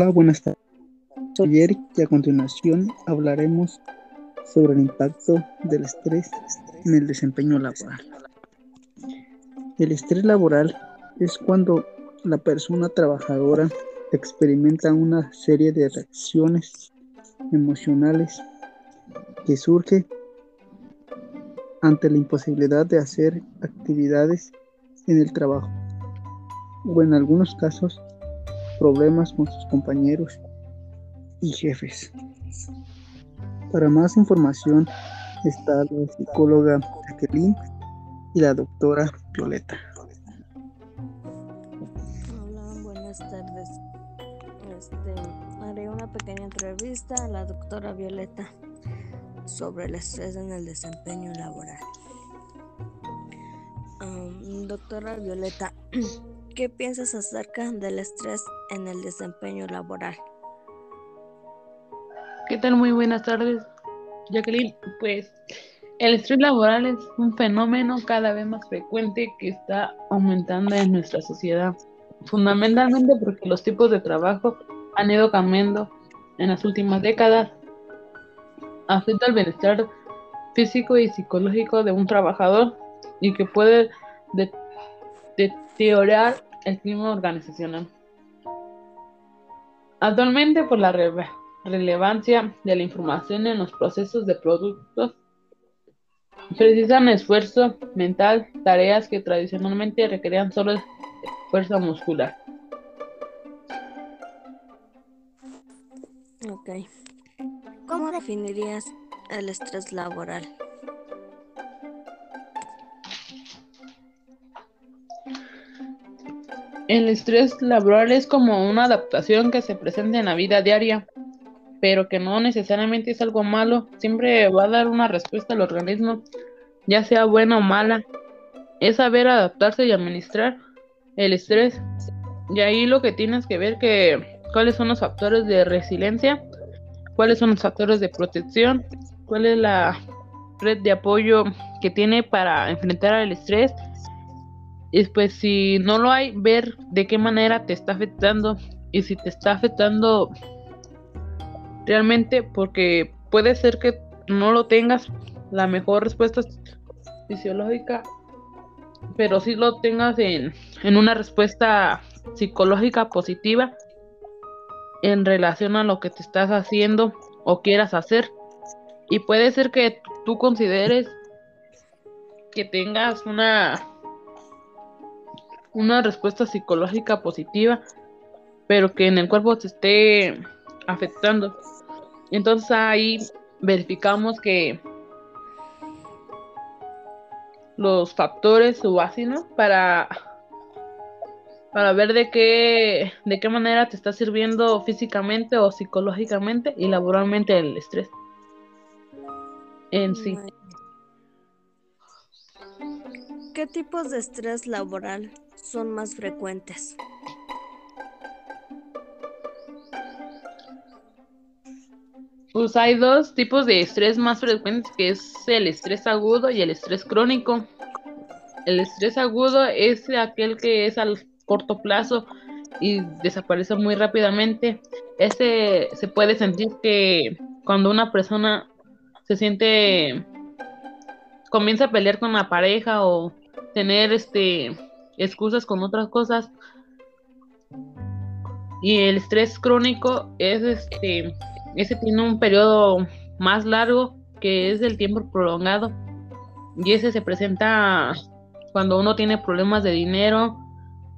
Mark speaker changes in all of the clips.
Speaker 1: Hola, buenas tardes. Soy Eric y a continuación hablaremos sobre el impacto del estrés en el desempeño laboral. El estrés laboral es cuando la persona trabajadora experimenta una serie de reacciones emocionales que surge ante la imposibilidad de hacer actividades en el trabajo o en algunos casos problemas con sus compañeros y jefes. Para más información está la psicóloga Jacqueline y la doctora Violeta.
Speaker 2: Hola, buenas tardes. Este, haré una pequeña entrevista a la doctora Violeta sobre el estrés en el desempeño laboral. doctora Violeta, ¿qué piensas acerca del estrés en el desempeño laboral?
Speaker 3: ¿Qué tal? Muy buenas tardes, Jacqueline. Pues el estrés laboral es un fenómeno cada vez más frecuente que está aumentando en nuestra sociedad, fundamentalmente porque los tipos de trabajo han ido cambiando en las últimas décadas afecta al bienestar físico y psicológico de un trabajador y que puede deteriorar el clima organizacional. Actualmente, por la relevancia de la información en los procesos de productos, precisan esfuerzo mental, tareas que tradicionalmente requerían solo fuerza muscular.
Speaker 2: Ok. ¿Cómo definirías el estrés laboral?
Speaker 3: El estrés laboral es como una adaptación que se presenta en la vida diaria, pero que no necesariamente es algo malo, siempre va a dar una respuesta al organismo, ya sea buena o mala. Es saber adaptarse y administrar el estrés. Y ahí lo que tienes que ver que cuáles son los factores de resiliencia cuáles son los factores de protección, cuál es la red de apoyo que tiene para enfrentar al estrés. Y pues si no lo hay, ver de qué manera te está afectando y si te está afectando realmente porque puede ser que no lo tengas la mejor respuesta fisiológica, pero si lo tengas en, en una respuesta psicológica positiva en relación a lo que te estás haciendo o quieras hacer. Y puede ser que tú consideres que tengas una una respuesta psicológica positiva, pero que en el cuerpo te esté afectando. Entonces ahí verificamos que los factores subácinos para para ver de qué, de qué manera te está sirviendo físicamente o psicológicamente y laboralmente el estrés en sí.
Speaker 2: ¿Qué tipos de estrés laboral son más frecuentes?
Speaker 3: Pues hay dos tipos de estrés más frecuentes, que es el estrés agudo y el estrés crónico. El estrés agudo es aquel que es al corto plazo y desaparece muy rápidamente. Ese se puede sentir que cuando una persona se siente comienza a pelear con la pareja o tener este excusas con otras cosas y el estrés crónico es este ese tiene un periodo más largo que es el tiempo prolongado y ese se presenta cuando uno tiene problemas de dinero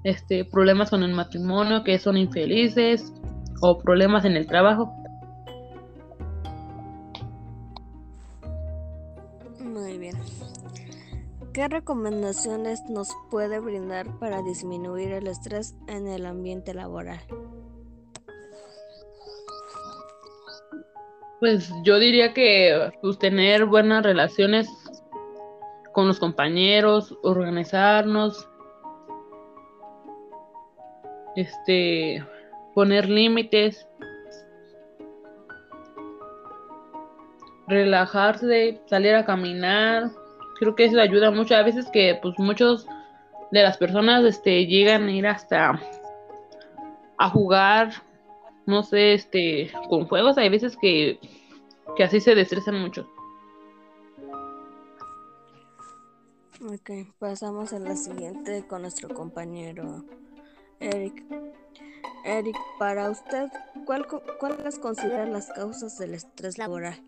Speaker 3: este, problemas con el matrimonio, que son infelices o problemas en el trabajo.
Speaker 2: ¿Qué recomendaciones nos puede brindar para disminuir el estrés en el ambiente laboral?
Speaker 3: Pues yo diría que pues, tener buenas relaciones con los compañeros, organizarnos, este, poner límites, relajarse, salir a caminar. Creo que eso ayuda mucho. A veces que pues muchos de las personas este, llegan a ir hasta a jugar no sé, este, con juegos, hay veces que, que así se destresan mucho.
Speaker 2: Ok, pasamos a la siguiente con nuestro compañero Eric. Eric, para usted, ¿cuál, ¿cuáles consideran las causas del estrés laboral?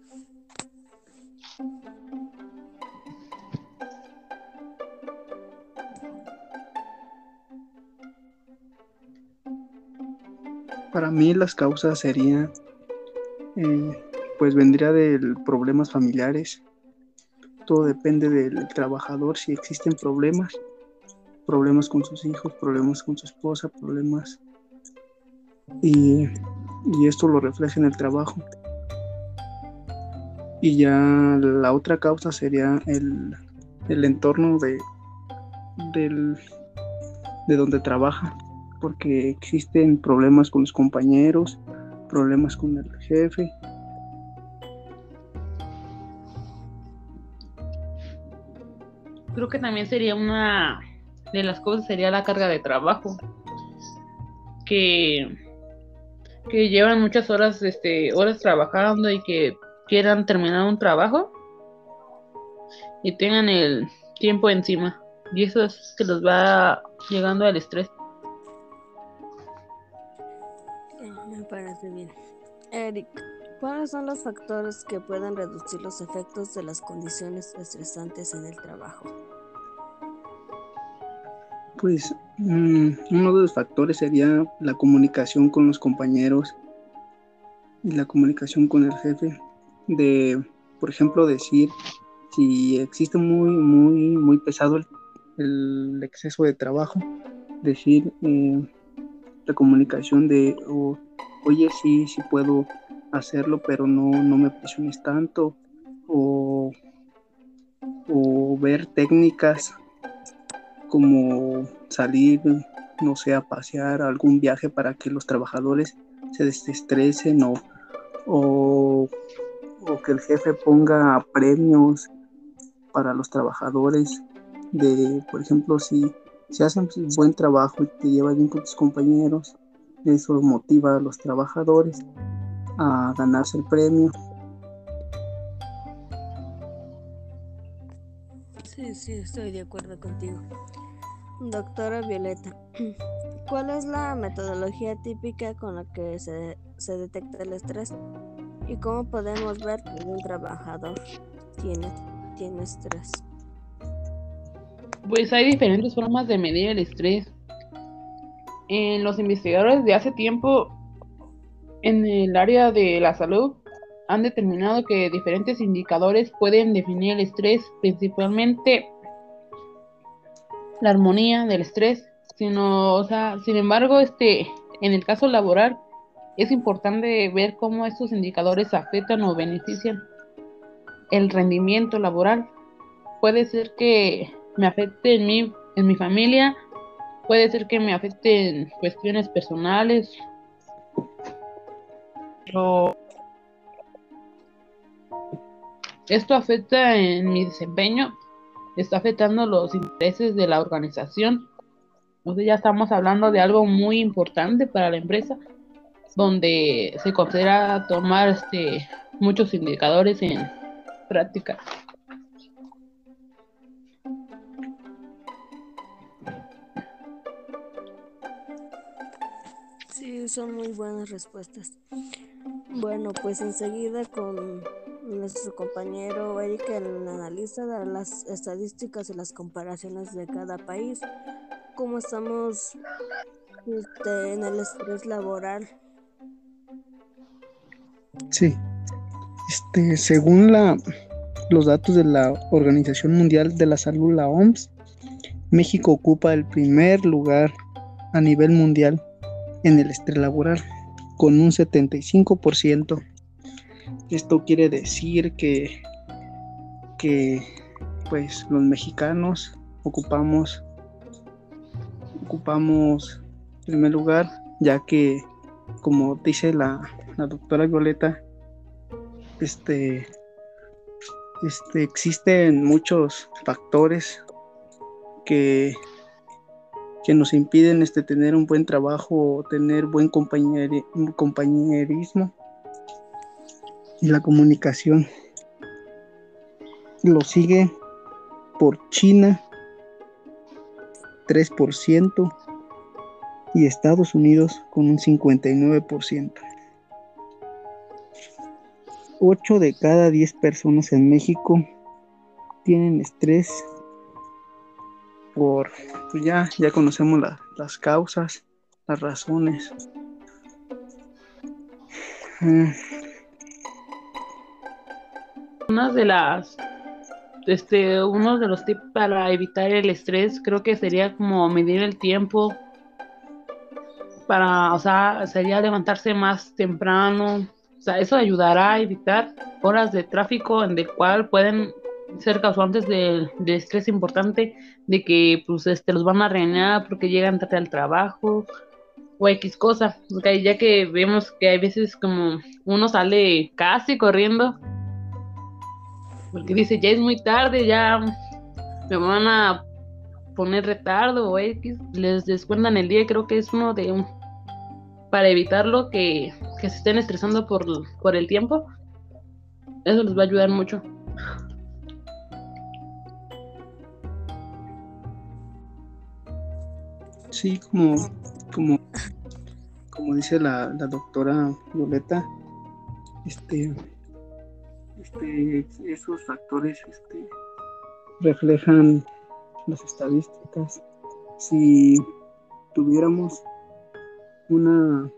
Speaker 1: Para mí las causas serían, eh, pues vendría de problemas familiares, todo depende del trabajador, si existen problemas, problemas con sus hijos, problemas con su esposa, problemas. Y, esto lo refleja en el trabajo. Y ya la otra causa sería el, entorno de, de donde trabaja, porque existen problemas con los compañeros, problemas con el jefe,
Speaker 3: creo que también sería una de las cosas sería la carga de trabajo que que llevan muchas horas este horas trabajando y que quieran terminar un trabajo y tengan el tiempo encima. Y eso es que los va llegando al estrés
Speaker 2: bien Eric ¿Cuáles son los factores que pueden reducir los efectos de las condiciones estresantes en el trabajo?
Speaker 1: Pues mm, uno de los factores sería la comunicación con los compañeros y la comunicación con el jefe. De, por ejemplo, decir si existe muy, muy, muy pesado el, exceso de trabajo, decir eh, la comunicación de, oye, sí, sí puedo hacerlo, pero no, no me presiones tanto, o, o ver técnicas como salir, no sé, a pasear, algún viaje para que los trabajadores se desestresen o, o, que el jefe ponga premios para los trabajadores de, por ejemplo, si, si hacen buen trabajo y te llevas bien con tus compañeros, eso motiva a los trabajadores a ganarse el premio.
Speaker 2: Sí, sí, estoy de acuerdo contigo. Doctora Violeta, ¿cuál es la metodología típica con la que se, se detecta el estrés? ¿Y cómo podemos ver que un trabajador tiene, tiene estrés?
Speaker 3: Pues hay diferentes formas de medir el estrés. En los investigadores de hace tiempo en el área de la salud han determinado que diferentes indicadores pueden definir el estrés, principalmente la armonía del estrés, sino, o sea, sin embargo, este, en el caso laboral es importante ver cómo estos indicadores afectan o benefician el rendimiento laboral. Puede ser que me afecte en mi, en mi familia, puede ser que me afecte en cuestiones personales esto afecta en mi desempeño, está afectando los intereses de la organización. Entonces ya estamos hablando de algo muy importante para la empresa, donde se considera tomar este, muchos indicadores en práctica.
Speaker 2: Son muy buenas respuestas. Bueno, pues enseguida con nuestro compañero Eric, el analista, de las estadísticas y las comparaciones de cada país, cómo estamos este, en el estrés laboral.
Speaker 1: Sí, este, según la, los datos de la Organización Mundial de la Salud, la OMS, México ocupa el primer lugar a nivel mundial en el estrés laboral con un 75%. Esto quiere decir que, que pues los mexicanos ocupamos ocupamos primer lugar, ya que como dice la, la doctora Violeta, este, este, existen muchos factores que, que nos impiden este, tener un buen trabajo, tener buen compañerismo y la comunicación. Lo sigue por China 3% y Estados Unidos con un 59%. 8 de cada 10 personas en México tienen estrés por, pues ya, ya conocemos las causas, las razones.
Speaker 3: Mm. Una de las, este, uno de los tips para evitar el estrés creo que sería como medir el tiempo para, o sea, sería levantarse más temprano, o sea, eso ayudará a evitar horas de tráfico en el cual pueden ser causantes de, de, estrés importante, de que pues este los van a regañar porque llegan tarde al trabajo o X cosa, ya que vemos que hay veces como uno sale casi corriendo porque dice ya es muy tarde, ya me van a poner retardo o X, les descuentan el día, creo que es uno de para evitarlo que, que se estén estresando por, por el tiempo, eso les va a ayudar mucho.
Speaker 1: Sí, como, como, como dice la, doctora Violeta, este, este, esos factores este, reflejan las estadísticas. Si tuviéramos una,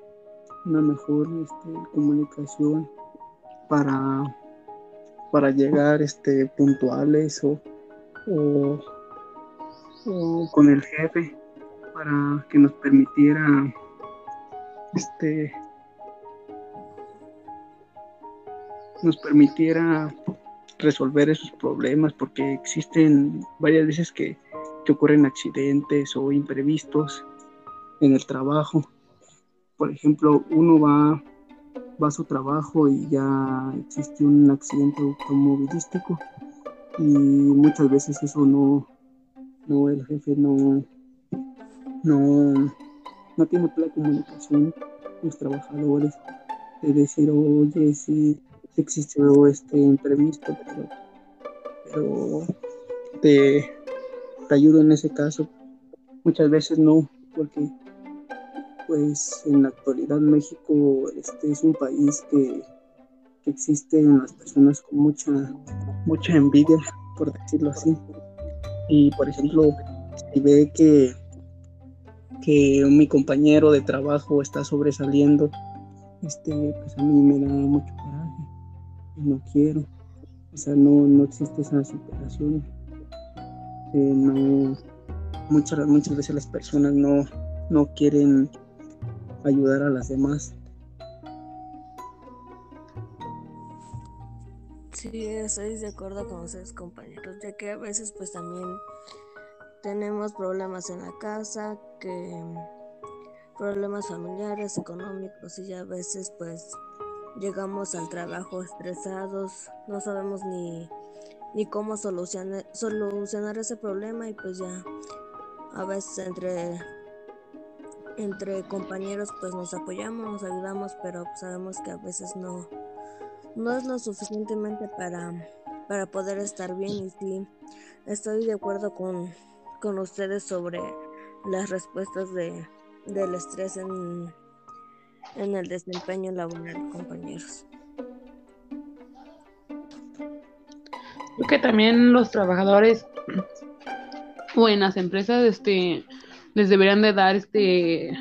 Speaker 1: una mejor este, comunicación para, para llegar este, puntuales o, o con el jefe para que nos permitiera este nos permitiera resolver esos problemas porque existen varias veces que, que ocurren accidentes o imprevistos en el trabajo. Por ejemplo, uno va, va a su trabajo y ya existe un accidente automovilístico y muchas veces eso no, no el jefe no, no, no tiene la comunicación los trabajadores de decir, oye, sí, existió este imprevisto, pero, pero te, te ayudo en ese caso. Muchas veces no, porque pues en la actualidad México este es un país que, que existen las personas con mucha mucha envidia por decirlo así y por ejemplo si ve que que mi compañero de trabajo está sobresaliendo, este, pues a mí me da mucho coraje. No quiero. O sea, no, no existe esa superación. Eh, no, muchas, muchas veces las personas no, no quieren ayudar a las demás.
Speaker 2: Sí, estoy de acuerdo con ustedes compañeros, ya que a veces pues también tenemos problemas en la casa, que problemas familiares, económicos y ya a veces pues llegamos al trabajo estresados, no sabemos ni, ni cómo solucionar, solucionar ese problema y pues ya a veces entre entre compañeros pues nos apoyamos, nos ayudamos, pero sabemos que a veces no no es lo suficientemente para para poder estar bien y sí estoy de acuerdo con con ustedes sobre las respuestas de, del estrés en, en el desempeño laboral, compañeros.
Speaker 3: Creo que también los trabajadores o en las empresas este les deberían de dar este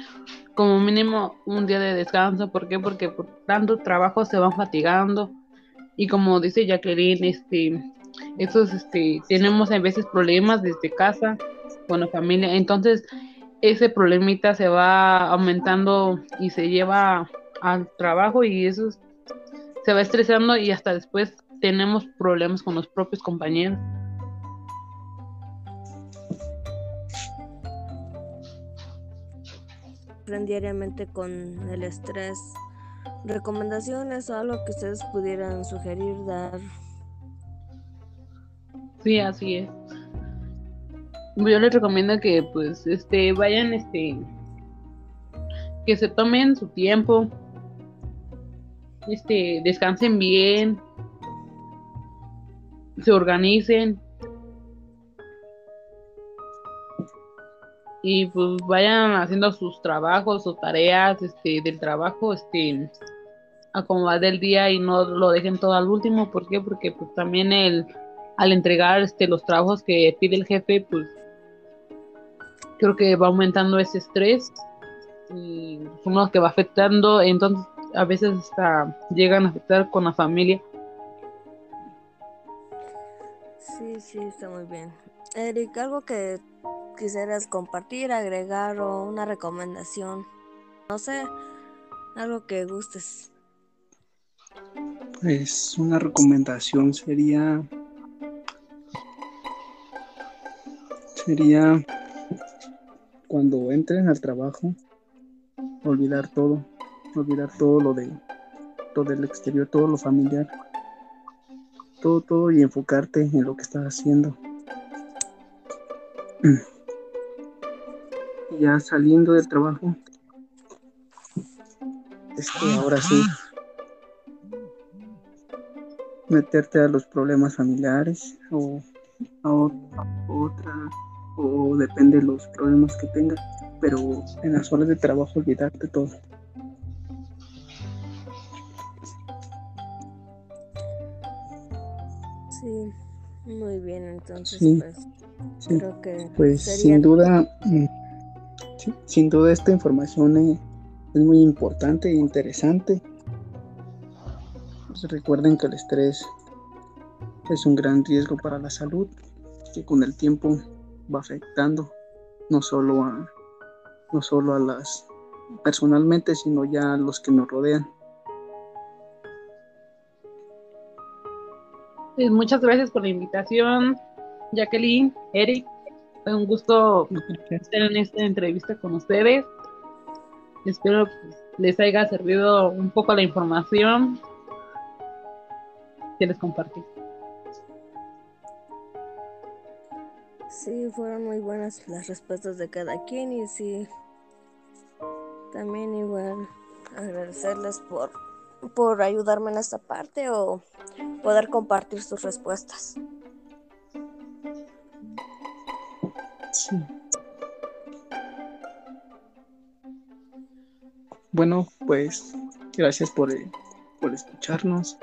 Speaker 3: como mínimo un día de descanso, ¿por qué? Porque por tanto trabajo se van fatigando y como dice Jacqueline, este esos este tenemos a veces problemas desde casa con la familia. Entonces, ese problemita se va aumentando y se lleva al trabajo y eso se va estresando y hasta después tenemos problemas con los propios compañeros.
Speaker 2: diariamente con el estrés. Recomendaciones o algo que ustedes pudieran sugerir, dar.
Speaker 3: Sí, así es. yo les recomiendo que pues este vayan este que se tomen su tiempo este descansen bien se organicen y pues vayan haciendo sus trabajos o tareas este del trabajo este a como va del día y no lo dejen todo al último ¿por qué? porque pues también el al entregar este los trabajos que pide el jefe pues creo que va aumentando ese estrés y son los que va afectando, entonces a veces hasta llegan a afectar con la familia.
Speaker 2: Sí, sí, está muy bien. Eric, algo que quisieras compartir, agregar o una recomendación, no sé, algo que gustes.
Speaker 1: Pues una recomendación sería sería cuando entren al trabajo, olvidar todo, olvidar todo lo de todo el exterior, todo lo familiar, todo, todo y enfocarte en lo que estás haciendo. ya saliendo del trabajo, es que ahora sí, meterte a los problemas familiares o a otra o depende de los problemas que tengas, pero en las horas de trabajo olvidarte todo.
Speaker 2: Sí, muy bien, entonces
Speaker 1: pues creo que pues sin duda mm, sin duda esta información es, muy importante e interesante. Pues recuerden que el estrés es un gran riesgo para la salud, que con el tiempo va afectando no solo a no solo a las personalmente sino ya a los que nos rodean.
Speaker 3: Pues muchas gracias por la invitación Jacqueline Eric. Fue un gusto estar en esta entrevista con ustedes. Espero les haya servido un poco la información que les compartí
Speaker 2: Sí, fueron muy buenas las respuestas de cada quien y sí, también igual agradecerles por, por ayudarme en esta parte o poder compartir sus respuestas.
Speaker 1: Sí. Bueno, pues gracias por, por escucharnos.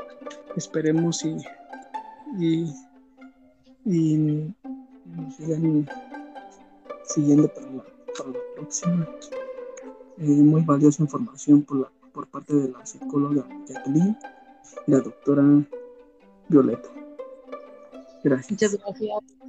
Speaker 1: Esperemos y, y, y sigan siguiendo para la, próxima. Eh, muy valiosa información por, la, por parte de la psicóloga Jacqueline y la doctora Violeta. Gracias.
Speaker 3: Muchas gracias.